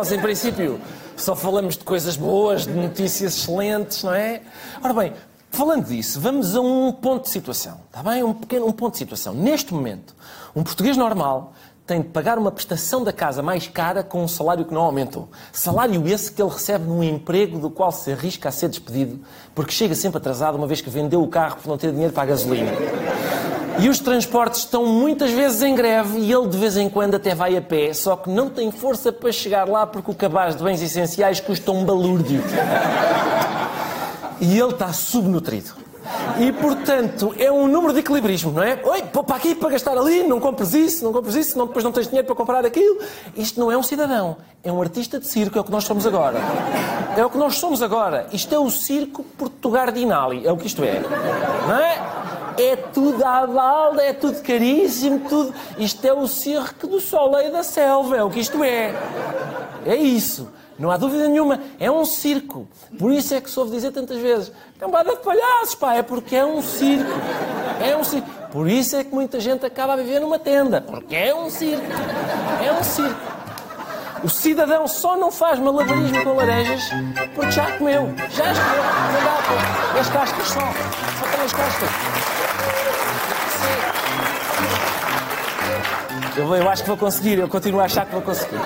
Nós, em princípio, só falamos de coisas boas, de notícias excelentes, não é? Ora bem, falando disso, vamos a um ponto de situação. Está bem? Um pequeno um ponto de situação. Neste momento, um português normal tem de pagar uma prestação da casa mais cara com um salário que não aumentou. Salário esse que ele recebe num emprego do qual se arrisca a ser despedido, porque chega sempre atrasado, uma vez que vendeu o carro por não ter dinheiro para a gasolina. E os transportes estão muitas vezes em greve e ele de vez em quando até vai a pé, só que não tem força para chegar lá porque o cabaz de bens essenciais custa um balúrdio. E ele está subnutrido. E, portanto, é um número de equilibrismo, não é? Oi, para aqui para gastar ali, não compres isso, não compres isso, senão depois não tens dinheiro para comprar aquilo. Isto não é um cidadão, é um artista de circo, é o que nós somos agora. É o que nós somos agora. Isto é o circo Portugardinali, é o que isto é. Não é? É tudo à balda, é tudo caríssimo, tudo. Isto é o circo do soleil da selva, é o que isto é. É isso. Não há dúvida nenhuma, é um circo. Por isso é que soube dizer tantas vezes: cambada de palhaços, pá, é porque é um circo. É um circo. Por isso é que muita gente acaba a viver numa tenda, porque é um circo. É um circo. O cidadão só não faz malabarismo com laranjas porque já comeu. Já as cascas só. Só tem as cascas. Eu, vou- eu acho que vou conseguir, eu continuo a achar que vou conseguir.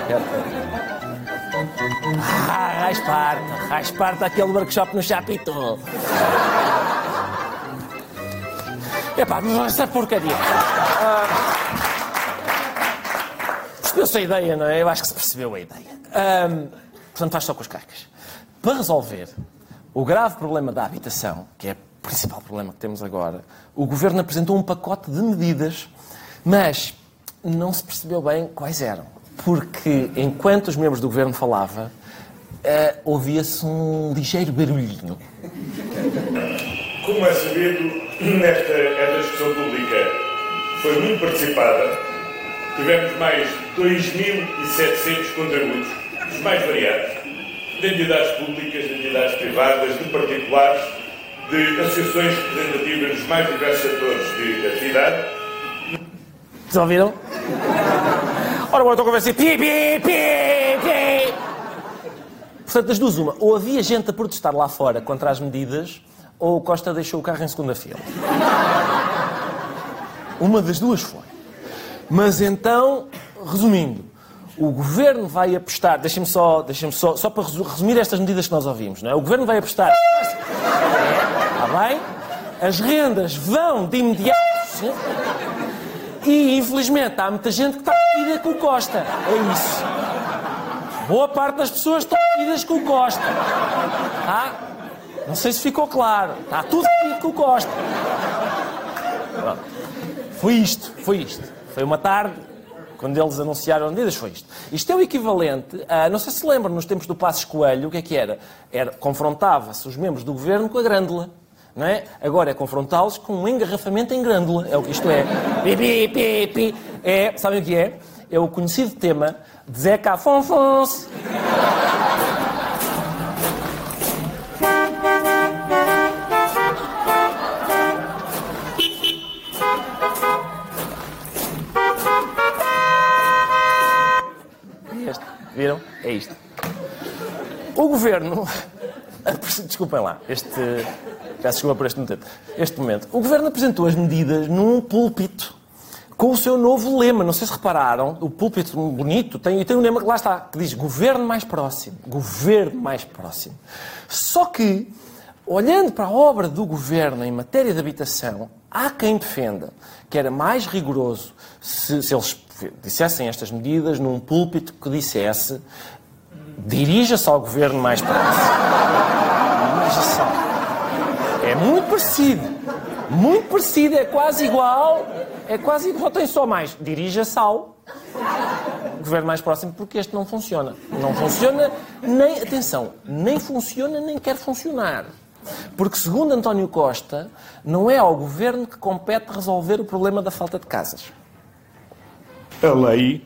Ah, rasparta, rasparta aquele workshop no Chapitão. Epá, mas essa porcaria. Ah, Percebeu-se a ideia, não é? Eu acho que se percebeu a ideia. Ahm, portanto, faz só com as cascas. Para resolver o grave problema da habitação, que é o principal problema que temos agora, o Governo apresentou um pacote de medidas, mas não se percebeu bem quais eram. Porque, enquanto os membros do Governo falavam, eh, ouvia-se um ligeiro barulhinho. Como é sabido, nesta esta discussão pública foi muito participada. Tivemos mais de 2.700 contributos, os mais variados, de entidades públicas, de entidades privadas, de particulares, de associações representativas dos mais diversos setores de atividade. Vocês ouviram? Ora, agora estou a conversar. Pi, pi, pi, pi. Portanto, das duas, uma. Ou havia gente a protestar lá fora contra as medidas, ou o Costa deixou o carro em segunda fila. Uma das duas foi. Mas então, resumindo, o governo vai apostar. Deixem-me só, deixem só, só para resu- resumir estas medidas que nós ouvimos, não é? O governo vai apostar. Está bem? As rendas vão de imediato. E, infelizmente, há muita gente que está metida com o Costa. É isso. Boa parte das pessoas estão metidas com o Costa. Tá? Não sei se ficou claro. Está tudo metido com o Costa. Pronto. Foi isto, foi isto. Foi uma tarde, quando eles anunciaram medidas, foi isto. Isto é o equivalente a, não sei se lembram, nos tempos do Passos Coelho, o que é que era? era confrontava-se os membros do governo com a grândula. Não é? Agora é confrontá-los com um engarrafamento em grândula. É o que isto é. Pi, pi, pi. É, sabem o que é? É o conhecido tema de Zeca Afonso. Viram? É isto. O governo. Desculpem lá, este. Peço desculpa por este momento. Este momento. O governo apresentou as medidas num púlpito com o seu novo lema. Não sei se repararam, o púlpito bonito tem, tem um lema que lá está, que diz governo mais próximo. Governo mais próximo. Só que, olhando para a obra do governo em matéria de habitação, há quem defenda que era mais rigoroso se, se eles dissessem estas medidas num púlpito que dissesse dirija-se ao governo mais próximo. Dirija-se ao... É muito parecido. Muito parecido, é quase igual. É quase igual, tem só mais. Dirija-se ao governo mais próximo, porque este não funciona. Não funciona, nem, atenção, nem funciona nem quer funcionar. Porque, segundo António Costa, não é ao governo que compete resolver o problema da falta de casas. A lei,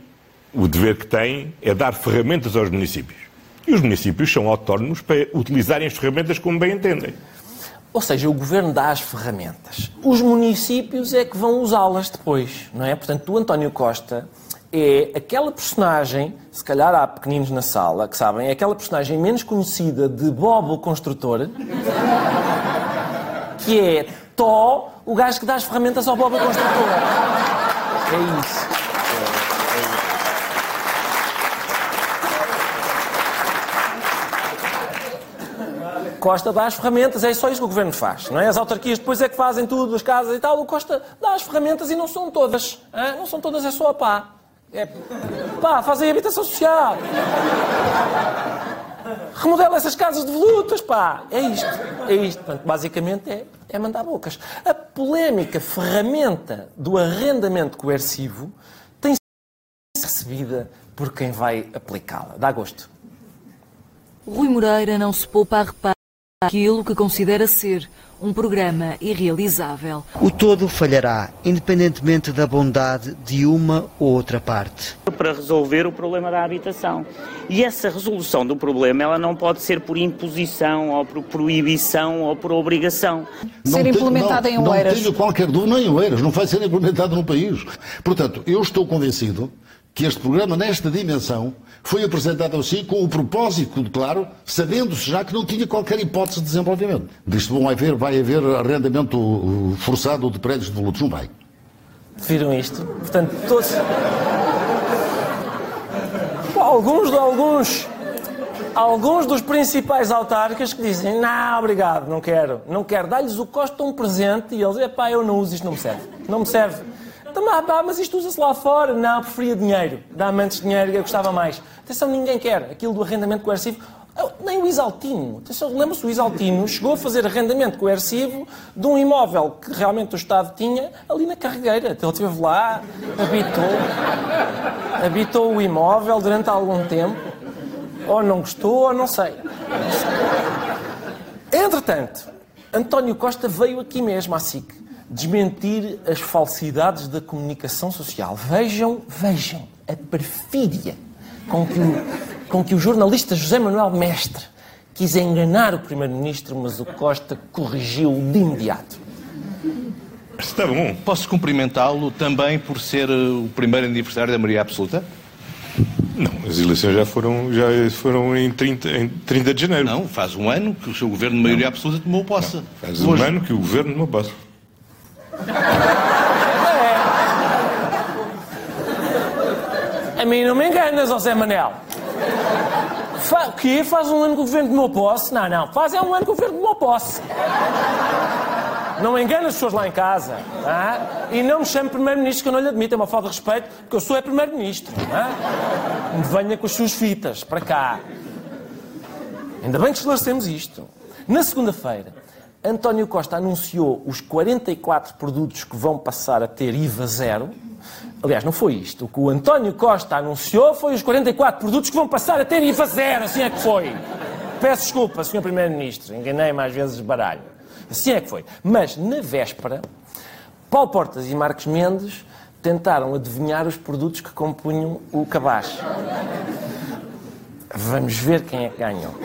o dever que tem, é dar ferramentas aos municípios. E os municípios são autónomos para utilizarem as ferramentas como bem entendem. Ou seja, o governo dá as ferramentas. Os municípios é que vão usá-las depois, não é? Portanto, o António Costa é aquela personagem, se calhar há pequeninos na sala que sabem, é aquela personagem menos conhecida de Bob o Construtor, que é Tó, o gajo que dá as ferramentas ao Bob o Construtor. É isso. Costa dá as ferramentas, é só isso que o governo faz, não é? As autarquias depois é que fazem tudo, as casas e tal. O Costa dá as ferramentas e não são todas. Hein? Não são todas, é só a pá. É, pá, fazem habitação social. Remodela essas casas de volutas, pá. É isto. É isto. Portanto, basicamente é, é mandar bocas. A polémica ferramenta do arrendamento coercivo tem sido recebida por quem vai aplicá-la. Dá gosto. Rui Moreira não se poupa a reparar aquilo que considera ser um programa irrealizável. O todo falhará, independentemente da bondade de uma ou outra parte. Para resolver o problema da habitação. E essa resolução do problema ela não pode ser por imposição, ou por proibição, ou por obrigação. Ser implementada em Oeiras. Não tenho qualquer dúvida, nem em Oeiras, não vai ser implementado no país. Portanto, eu estou convencido que este programa, nesta dimensão, foi apresentado assim com o propósito, claro, sabendo-se já que não tinha qualquer hipótese de desenvolvimento. Disto vai haver, vai haver arrendamento forçado de prédios de volutos. Não vai. Viram isto? Portanto, todos. Alguns de alguns. Alguns dos principais autarcas que dizem: Não, obrigado, não quero, não quero. Dá-lhes o Costa um presente e eles: Epá, eu não uso isto, não me serve. Não me serve. Então, mas isto usa-se lá fora. Não, preferia dinheiro. Dá-me antes dinheiro, eu gostava mais. Atenção, ninguém quer. Aquilo do arrendamento coercivo. Nem o Isaltino. Lembra-se, o Isaltino chegou a fazer arrendamento coercivo de um imóvel que realmente o Estado tinha ali na carregueira. Ele esteve lá, habitou, habitou o imóvel durante algum tempo. Ou não gostou, ou não sei. Não sei. Entretanto, António Costa veio aqui mesmo à SIC desmentir as falsidades da comunicação social. Vejam, vejam a perfídia com que o, com que o jornalista José Manuel Mestre quis enganar o Primeiro-Ministro, mas o Costa corrigiu de imediato. Está bom. Posso cumprimentá-lo também por ser o primeiro aniversário da Maria Absoluta? Não, as eleições já foram, já foram em, 30, em 30 de janeiro. Não, faz um ano que o seu governo de maioria absoluta tomou posse. Não, faz um Hoje... ano que o governo tomou posse. A mim não me enganas, José Manel. Fa o quê? Faz um ano que o governo tomou posse? Não, não. Faz é um ano que o governo tomou posse. Não engana as pessoas lá em casa. Ah? E não me chame Primeiro-Ministro, que eu não lhe admito. É uma falta de respeito, porque eu sou é Primeiro-Ministro. Ah? Venha com as suas fitas para cá. Ainda bem que esclarecemos isto. Na segunda-feira, António Costa anunciou os 44 produtos que vão passar a ter IVA zero. Aliás, não foi isto. O que o António Costa anunciou foi os 44 produtos que vão passar a ter IVA zero. Assim é que foi. Peço desculpa, Sr. Primeiro-Ministro. Enganei mais vezes baralho. Assim é que foi. Mas, na véspera, Paulo Portas e Marcos Mendes tentaram adivinhar os produtos que compunham o cabaz. Vamos ver quem é que ganhou.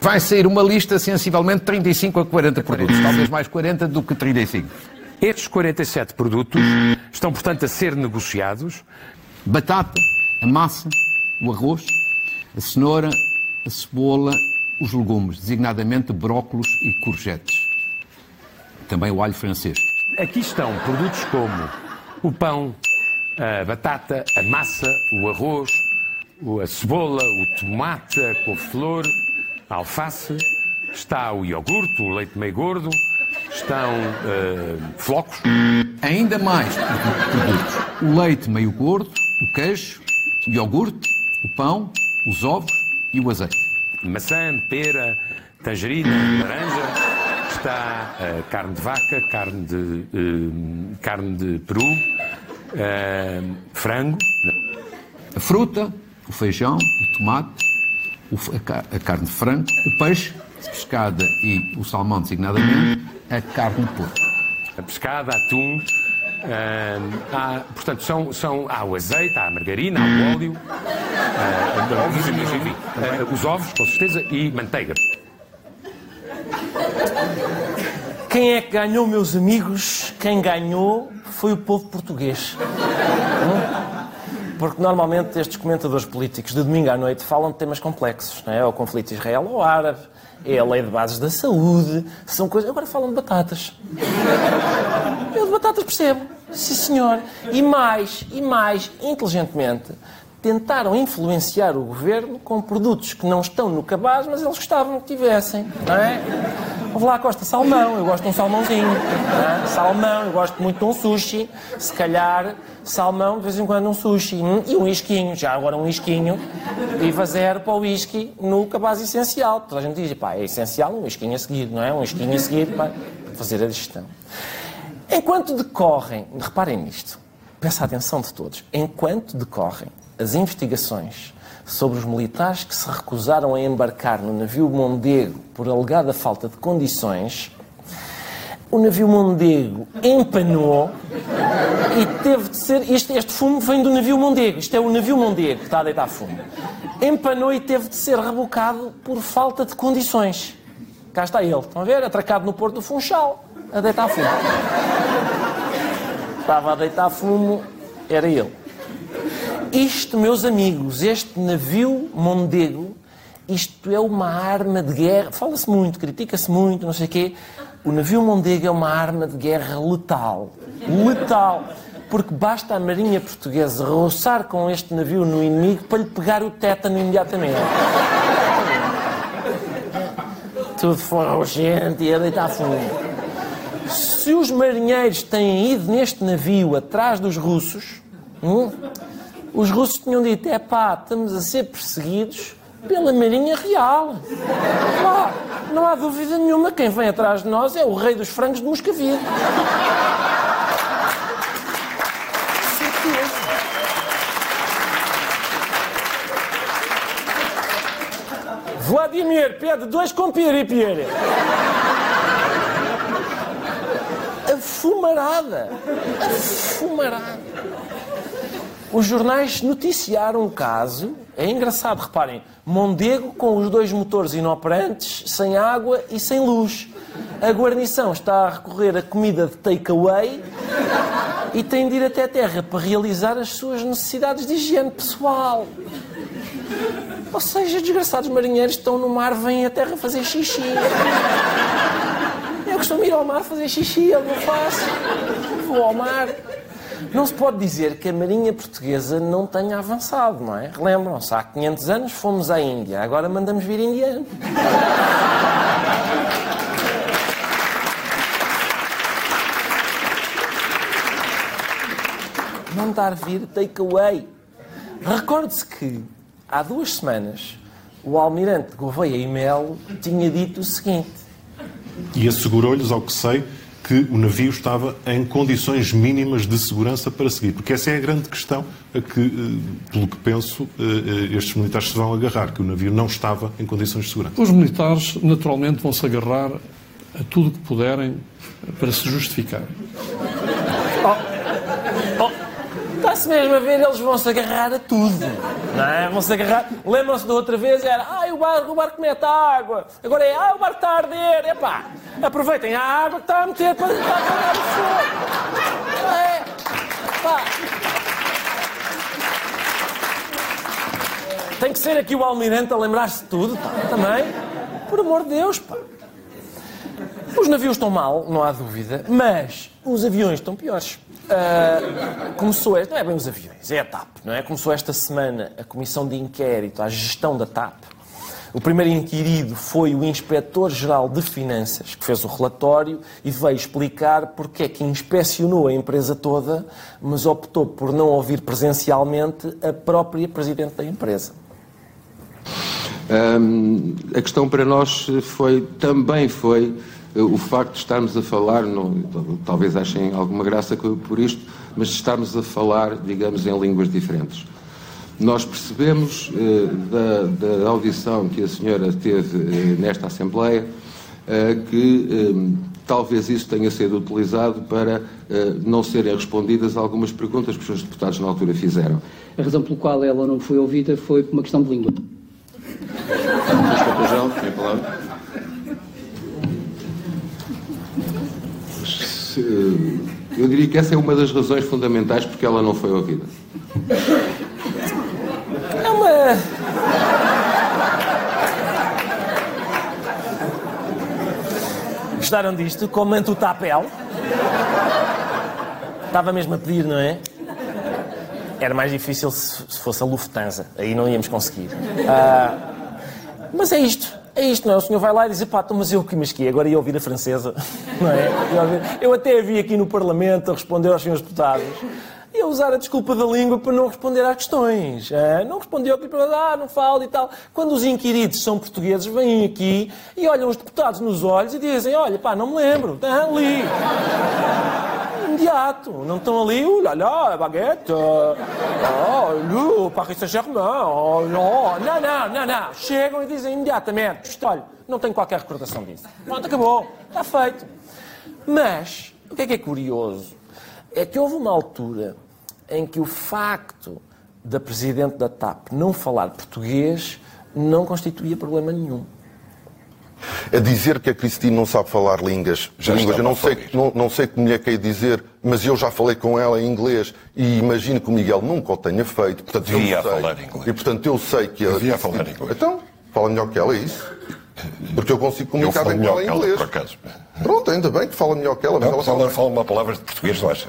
Vai sair uma lista sensivelmente 35 a 40 produtos, talvez mais 40 do que 35. Estes 47 produtos estão, portanto, a ser negociados. Batata, a massa, o arroz, a cenoura, a cebola, os legumes, designadamente brócolos e courgettes. Também o alho francês. Aqui estão produtos como o pão, a batata, a massa, o arroz, a cebola, o tomate, a couve-flor, a alface, está o iogurte, o leite meio gordo, estão uh, flocos. Ainda mais produtos. O leite meio gordo, o queijo, o iogurte, o pão, os ovos e o azeite. Maçã, pera, tangerina, laranja. Está uh, carne de vaca, carne de, uh, carne de peru, frango. A fruta, o feijão, o tomate, a, carne de frango, o peixe, a pescada e o salmão designadamente, a carne de porco. A pescada, atum, Uh, há, portanto, são, são, há o azeite, há a margarina, há o óleo, uh, ovos, enfim, uh, os ovos, com certeza, e manteiga. Quem é que ganhou, meus amigos? Quem ganhou foi o povo português. Porque normalmente estes comentadores políticos de domingo à noite falam de temas complexos, não é? O conflito israelo-árabe, é a lei de bases da saúde, são coisas. Agora falam de batatas. Eu de batatas percebo. Sim, senhor. E mais, e mais, inteligentemente, tentaram influenciar o governo com produtos que não estão no cabaz, mas eles gostavam que tivessem, não é? Vou lá, Costa, salmão, eu gosto de um salmãozinho. É? Salmão, eu gosto muito de um sushi. Se calhar, salmão, de vez em quando um sushi. E um isquinho, já agora um isquinho. E fazer para o whisky no cabaz essencial. Toda a gente diz, pá, é essencial um isquinho a seguir, não é? Um isquinho a seguir para fazer a digestão. Enquanto decorrem, reparem nisto, peço a atenção de todos, enquanto decorrem as investigações sobre os militares que se recusaram a embarcar no navio Mondego por alegada falta de condições, o navio Mondego empanou e teve de ser. Este, este fumo vem do navio Mondego, isto é o navio Mondego que está a deitar fumo. Empanou e teve de ser rebocado por falta de condições. Cá está ele, estão a ver? Atracado no Porto do Funchal, a deitar fumo. Estava a deitar fumo, era ele. Isto, meus amigos, este navio Mondego, isto é uma arma de guerra. Fala-se muito, critica-se muito, não sei o quê. O navio Mondego é uma arma de guerra letal. Letal. Porque basta a Marinha Portuguesa roçar com este navio no inimigo para lhe pegar o tétano imediatamente. Tudo fora urgente e a deitar fundo. Se os marinheiros têm ido neste navio atrás dos russos, hum, os russos tinham dito: é pá, estamos a ser perseguidos pela Marinha Real. Pá, não há dúvida nenhuma, quem vem atrás de nós é o rei dos frangos de Moscavide. Vladimir pede dois com pire-pire. A fumarada. Os jornais noticiaram o caso. É engraçado, reparem. Mondego com os dois motores inoperantes, sem água e sem luz. A guarnição está a recorrer a comida de takeaway e tem de ir até a terra para realizar as suas necessidades de higiene pessoal. Ou seja, desgraçados marinheiros estão no mar, vêm à terra fazer xixi. Eu costumo ir ao mar fazer xixi, eu não faço. Vou ao mar. Não se pode dizer que a Marinha Portuguesa não tenha avançado, não é? Lembram-se, há 500 anos fomos à Índia, agora mandamos vir indiano. Mandar vir takeaway. Recorde-se que há duas semanas o almirante Gouveia e Melo tinha dito o seguinte. E assegurou-lhes, ao que sei, que o navio estava em condições mínimas de segurança para seguir. Porque essa é a grande questão a que, eh, pelo que penso, eh, eh, estes militares se vão agarrar, que o navio não estava em condições de segurança. Os militares, naturalmente, vão se agarrar a tudo o que puderem para se justificar. Está-se mesmo a ver, eles vão se agarrar a tudo. Não é? Vão se agarrar. Lembram-se da outra vez? Era, ai, o barco, o barco mete água. Agora é, ai, o barco está a arder. Epá, aproveitem a água que está a meter para, para apagar o fogo. É, pá. Tem que ser aqui o almirante a lembrar-se de tudo, pá, também. Por amor de Deus, pá. Os navios estão mal, não há dúvida, mas os aviões estão piores. Uh, começou, não é bem os aviões, é a TAP, não é? Começou esta semana a comissão de inquérito à gestão da TAP, O primeiro inquirido foi o Inspetor-Geral de Finanças, que fez o relatório e veio explicar porque é que inspecionou a empresa toda, mas optou por não ouvir presencialmente a própria Presidente da empresa. Um, a questão para nós foi, também foi o facto de estarmos a falar, não, talvez achem alguma graça por isto, mas de estarmos a falar, digamos, em línguas diferentes. Nós percebemos uh, da, da, audição que a senhora teve uh, nesta Assembleia que um, talvez isso tenha sido utilizado para não serem respondidas algumas perguntas que os deputados na altura fizeram. A razão pelo qual ela não foi ouvida foi por uma questão de língua. João, tem a palavra. Eu diria que essa é uma das razões fundamentais porque ela não foi ouvida. É uma. Gostaram disto? Comenta o tapel. Estava mesmo a pedir, não é? Era mais difícil se fosse a Lufthansa. Aí não íamos conseguir. Uh, mas é isto. É isto, não é? O senhor vai lá e diz, pá, então, mas eu que me esquei, agora ia ouvir a francesa, não é? Eu até vi aqui no Parlamento a responder aos senhores deputados e a usar a desculpa da língua para não responder às questões. É? Não respondeu aquilo para ah, não falo e tal. Quando os inquiridos são portugueses, vêm aqui e olham os deputados nos olhos e dizem, olha, pá, não me lembro, está ali imediato. Não estão ali, uh, lá, lá, baguete, oh, o Paris Saint-Germain, oh, não, não, não, não. Chegam e dizem imediatamente, olha, não tenho qualquer recordação disso. Pronto, acabou, está feito. Mas, o que é que é curioso? É que houve uma altura em que o facto da Presidente da TAP não falar português não constituía problema nenhum a dizer que a Cristina não sabe falar línguas. Já línguas. Eu não sei, não, não sei é que é dizer, mas eu já falei com ela em inglês e imagino que o Miguel nunca o tenha feito. Portanto, Devia eu sei. falar inglês. E portanto eu sei que ela. Devia falar inglês. Então, fala melhor que ela, é isso? Porque eu consigo comunicar eu bem com ela em inglês. Por acaso. Pronto, ainda bem que fala melhor que ela. Mas não, ela fala, fala uma palavra de português, não acha?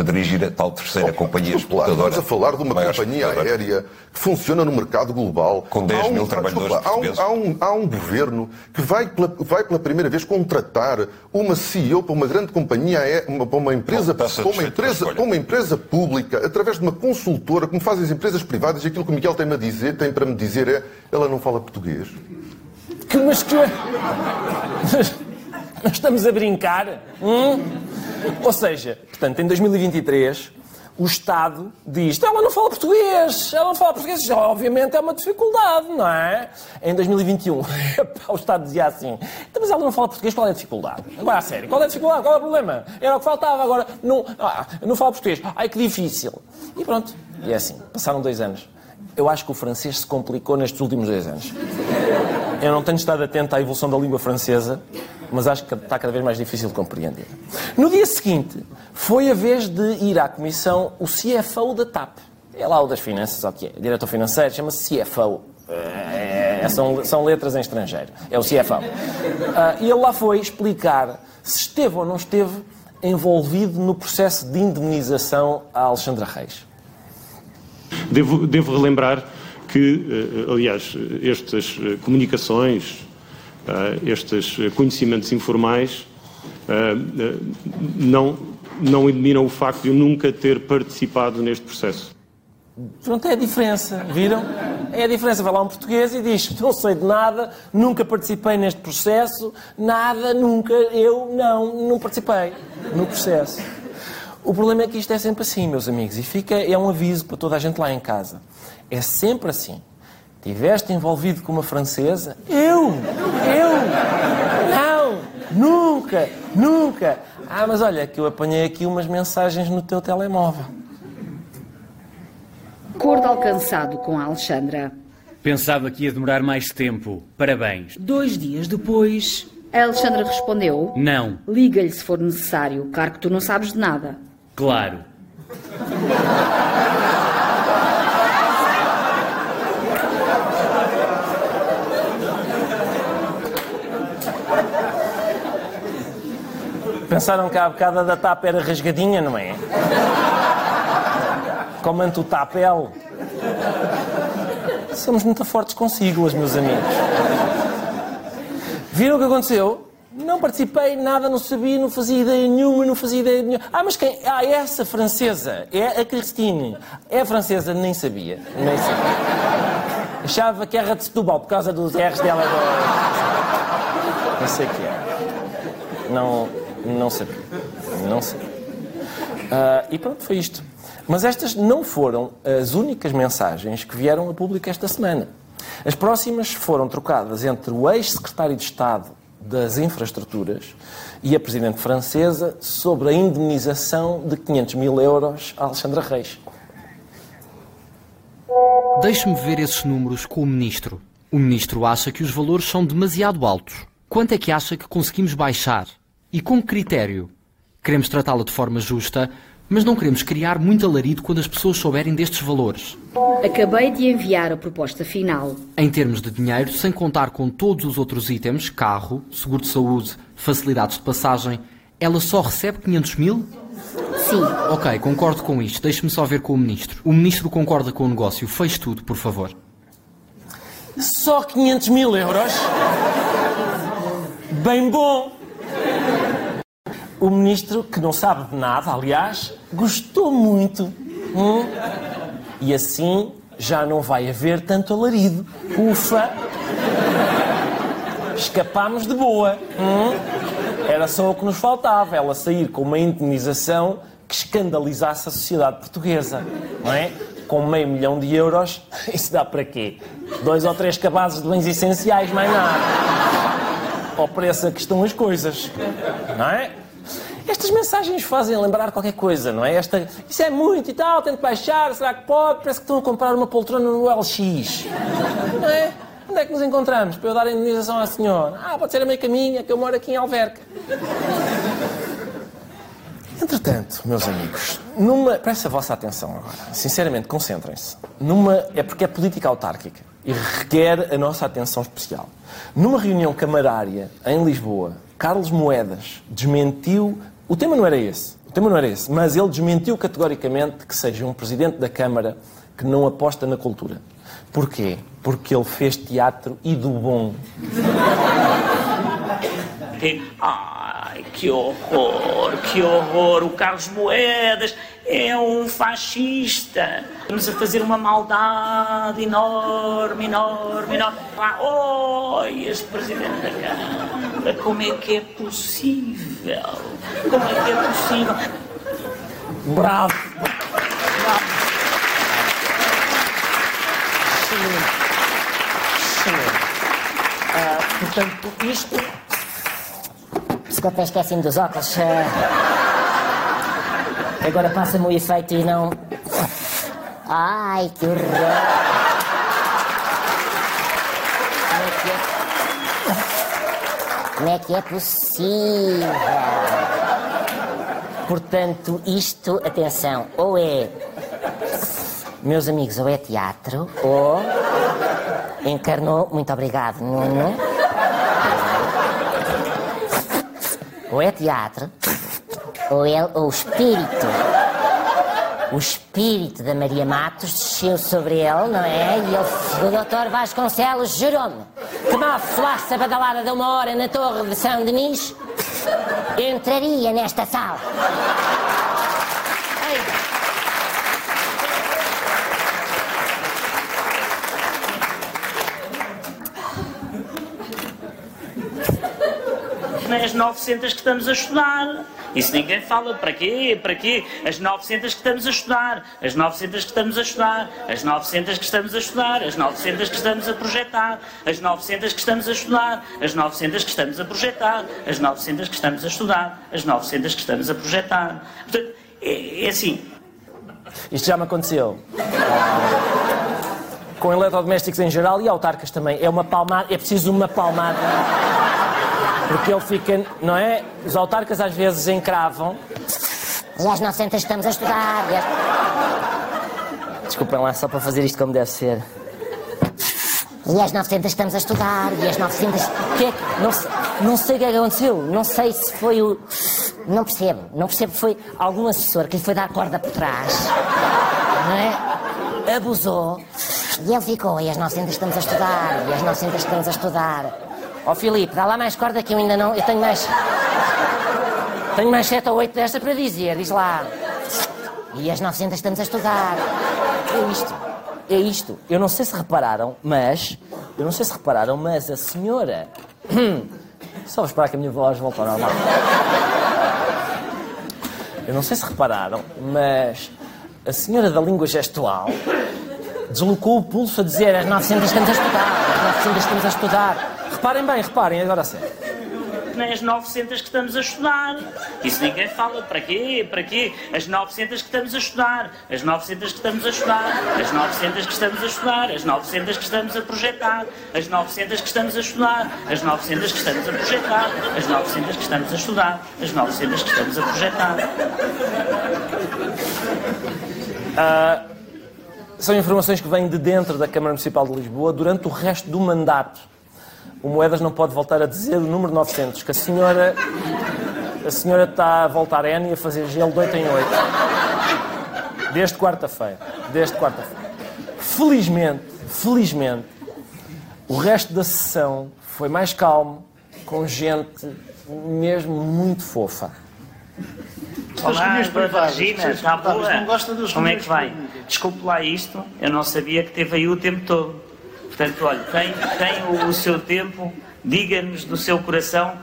Para dirigir a tal terceira oh, companhia exportadora. Estamos a falar de uma companhia aérea que funciona no mercado global. Com 10 um, mil trabalhadores desculpa, portugueses. Há um, há, um, há um, governo que vai pela, vai pela primeira vez contratar uma CEO para uma grande companhia, uma, para uma empresa, para uma empresa, para uma empresa pública, através de uma consultora, como fazem as empresas privadas, e aquilo que o Miguel tem, a dizer, tem para me dizer é ela não fala português. Que, mas que... Nós estamos a brincar? Hum? Ou seja, portanto, em 2023, o Estado diz: ela não fala português, ela não fala português. Obviamente é uma dificuldade, não é? Em 2021, o Estado dizia assim: então, mas ela não fala português, qual é a dificuldade? Agora, a sério, qual é a dificuldade? Qual é o problema? Era o que faltava, agora não, ah, não fala português. Ai, que difícil. E pronto, e é assim, passaram dois anos. Eu acho que o francês se complicou nestes últimos dois anos. Eu não tenho estado atento à evolução da língua francesa, mas acho que está cada vez mais difícil de compreender. No dia seguinte, foi a vez de ir à comissão o CFO da TAP. É lá o das finanças, ok. Diretor financeiro, chama-se CFO. É, são, são, letras em estrangeiro. É o CFO. Ah, e ele lá foi explicar se esteve ou não esteve envolvido no processo de indemnização a Alexandra Reis. Devo, devo relembrar que, eh, aliás, estas eh, comunicações, estes conhecimentos informais não, não eliminam o facto de eu nunca ter participado neste processo. Pronto, é a diferença, viram? É a diferença. Vai lá um português e diz: Não sei de nada, nunca participei neste processo, nada, nunca, eu não, não participei no processo. O problema é que isto é sempre assim, meus amigos, e fica, é um aviso para toda a gente lá em casa. É sempre assim. Tiveste envolvido com uma francesa? Eu! Eu! Não! Nunca! Nunca! Ah, mas olha, que eu apanhei aqui umas mensagens no teu telemóvel. Acordo alcançado com a Alexandra. Pensava que ia demorar mais tempo. Parabéns. Dois dias depois. A Alexandra respondeu: Não. Liga-lhe se for necessário, claro que tu não sabes de nada. Claro. Pensaram que a bocada da tapa era rasgadinha, não é? Comando o tapel. Somos muito fortes com siglas, meus amigos. Viram o que aconteceu? Não participei, nada, não sabia, não fazia ideia nenhuma, não fazia ideia nenhuma. Ah, mas quem? Ah, essa francesa, é a Christine. É francesa, nem sabia. Nem sabia. Achava que era de Setúbal por causa dos R's dela. Não sei o que é. Não, não sabia. Não sabia. Ah, e pronto, foi isto. Mas estas não foram as únicas mensagens que vieram a público esta semana. As próximas foram trocadas entre o ex-secretário de Estado das Infraestruturas e a presidente francesa sobre a indemnização de 500 mil euros a Alexandra Reis. Deixe-me ver esses números com o ministro. O ministro acha que os valores são demasiado altos. Quanto é que acha que conseguimos baixar? E com que critério? Queremos tratá-la de forma justa, mas não queremos criar muito alarido quando as pessoas souberem destes valores. Acabei de enviar a proposta final. Em termos de dinheiro, sem contar com todos os outros itens, carro, seguro de saúde, facilidades de passagem, ela só recebe 500 mil? Sim. Ok, concordo com isto. Deixe-me só ver com o ministro. O ministro concorda com o negócio. Fez tudo, por favor. Só 500 mil euros? Bem bom! O ministro, que não sabe de nada, aliás, gostou muito. Hum? E assim já não vai haver tanto alarido. Ufa! Escapámos de boa. Hum? Era só o que nos faltava, ela sair com uma indemnização que escandalizasse a sociedade portuguesa. Não é? Com meio milhão de euros, isso dá para quê? Dois ou três cabazes de bens essenciais, mais nada. Ao preço a que estão as coisas. Não é? Estas mensagens fazem lembrar qualquer coisa, não é? Esta, isso é muito e tal, tento baixar, será que pode? Parece que estão a comprar uma poltrona no LX. Não é? Onde é que nos encontramos para eu dar a indenização à senhora? Ah, pode ser a meio caminho, que eu moro aqui em Alverca. Entretanto, meus amigos, numa. Presta a vossa atenção agora. Sinceramente, concentrem-se. Numa. É porque é política autárquica e requer a nossa atenção especial. Numa reunião camarária em Lisboa, Carlos Moedas desmentiu. O tema não era esse. O tema não era esse. Mas ele desmentiu categoricamente que seja um presidente da Câmara que não aposta na cultura. Porquê? Porque ele fez teatro e do bom. Ai, que horror, que horror. O Carlos Moedas é um fascista. Estamos a fazer uma maldade enorme, enorme, enorme. Ah, oi, este presidente da Câmara, como é que é possível? Como é que é possível? Bravo! Ah, portanto, isto. Desculpa, esqueci-me dos óculos. Ah, agora passa-me o efeito e não. Ai, que horror! É que é possível? Portanto, isto, atenção, ou é. Meus amigos, ou é teatro, ou encarnou, muito obrigado, Nuno. Ou é teatro, ou é o espírito. O espírito da Maria Matos desceu sobre ele, não é? E ele, o doutor Vasconcelos jurou-me que mal soasse a badalada de uma hora na torre de São Denis, entraria nesta sala. As 900 que estamos a estudar. Isso ninguém fala. Para quê? Para quê? As 900 que estamos a estudar. As 900 que estamos a estudar. As 900 que estamos a estudar. As 900 que estamos a projetar. As 900 que estamos a estudar. As 900 que estamos a projetar. As 900 que estamos a estudar. As 900 que estamos a projetar. Portanto, é, é assim. Isto já me aconteceu. Com eletrodomésticos em geral e autarcas também. É uma palmada, é preciso uma palmada. Porque ele fica, não é? Os autarcas às vezes encravam. E às 900 estamos a estudar. Às... Desculpem lá, só para fazer isto como deve ser. E às 900 estamos a estudar. E às 900. Que é que- não, sei, não sei o que é que aconteceu. Não sei se foi o. Não percebo. Não percebo. Foi algum assessor que lhe foi dar corda por trás. Não é? Abusou. E ele ficou. E às 900 estamos a estudar. E às 900 estamos a estudar. Ó Filipe, dá lá mais corda que eu ainda não. Eu tenho mais. Tenho mais sete ou oito desta para dizer, diz lá. E as 900 estamos a estudar. É isto. É isto. Eu não sei se repararam, mas. Eu não sei se repararam, mas a senhora. Só vou esperar que a minha voz volte ao normal. Eu não sei se repararam, mas a senhora da língua gestual deslocou o pulso a dizer as 900 estamos a estudar, as 900 estamos a estudar. Reparem bem, reparem, agora. Nem as 900 que estamos a estudar. Isso ninguém fala. Para quê? Para quê? As 900 que estamos a estudar. As 900 que estamos a estudar. As 900 que estamos a estudar. As 900 que estamos a projetar. As 900 que estamos a estudar. As 900 que estamos a projetar. As 900 que estamos a estudar. As 900 que estamos a projetar. Ah, são informações que vêm de dentro da Câmara Municipal de Lisboa durante o resto do mandato. O Moedas não pode voltar a dizer o número 900, que a senhora, a senhora está a voltar N e a fazer gelo de 8 em 8. Desde quarta-feira. Desde quarta-feira. Felizmente, felizmente, o resto da sessão foi mais calmo, com gente mesmo muito fofa. Olá, Regina, vocês está boa? não gostam das Como é que vai? Desculpe lá isto, eu não sabia que teve aí o tempo todo. Portanto, olha, tem, tem o, o seu tempo, diga-nos do seu coração.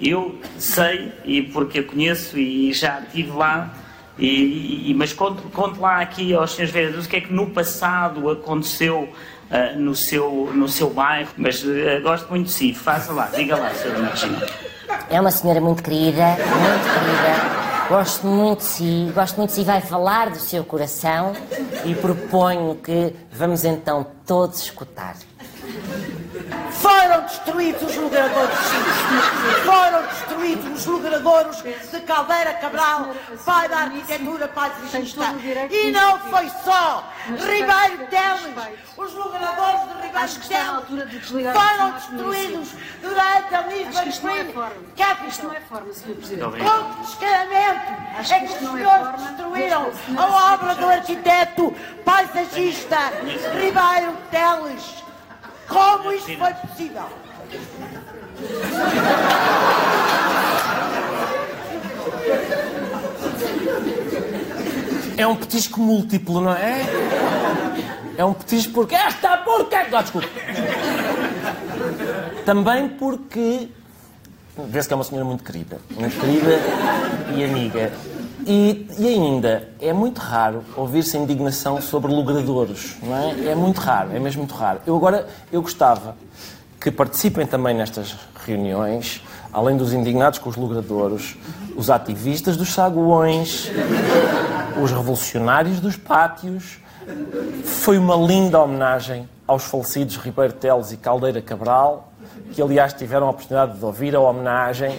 Eu sei, e porque eu conheço e já estive lá, e, e- mas conte, conte lá aqui aos senhores vereadores o que é que no passado aconteceu ah, no, seu, no seu bairro. Mas ah, gosto muito de si, faça lá, diga lá. Dona Regina. É uma senhora muito querida, muito querida. Gosto muito de si, gosto muito de si. Vai falar do seu coração e proponho que vamos então todos escutar. Foram destruídos os logradouros, sim. Foram destruídos os logradouros de Caldeira Cabral, pai da arquitetura paisagista. E não foi só Ribeiro Teles. Os logradouros de Ribeiro Teles foram destruídos durante a é Green forma. Capital. Isto não é forma, Sr. Presidente. Com descaramento é que que os é senhores destruíram a obra do arquiteto paisagista Ribeiro Teles. Como isto foi possível? É um petisco múltiplo, não é? É um petisco porque esta porca... Ah, desculpa. Também porque... Vê-se que é uma senhora muito querida. Muito querida e amiga. E, e ainda, é muito raro ouvir-se indignação sobre logradouros, não é? É muito raro, é mesmo muito raro. Eu agora, eu gostava que participem também nestas reuniões, além dos indignados com os logradouros, os ativistas dos saguões, os revolucionários dos pátios. Foi uma linda homenagem aos falecidos Ribeiro Teles e Caldeira Cabral, que aliás tiveram a oportunidade de ouvir a homenagem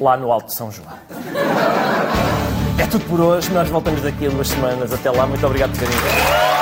lá no Alto de São João. É tudo por hoje, nós voltamos daqui a duas semanas. Até lá, muito obrigado por terem vindo.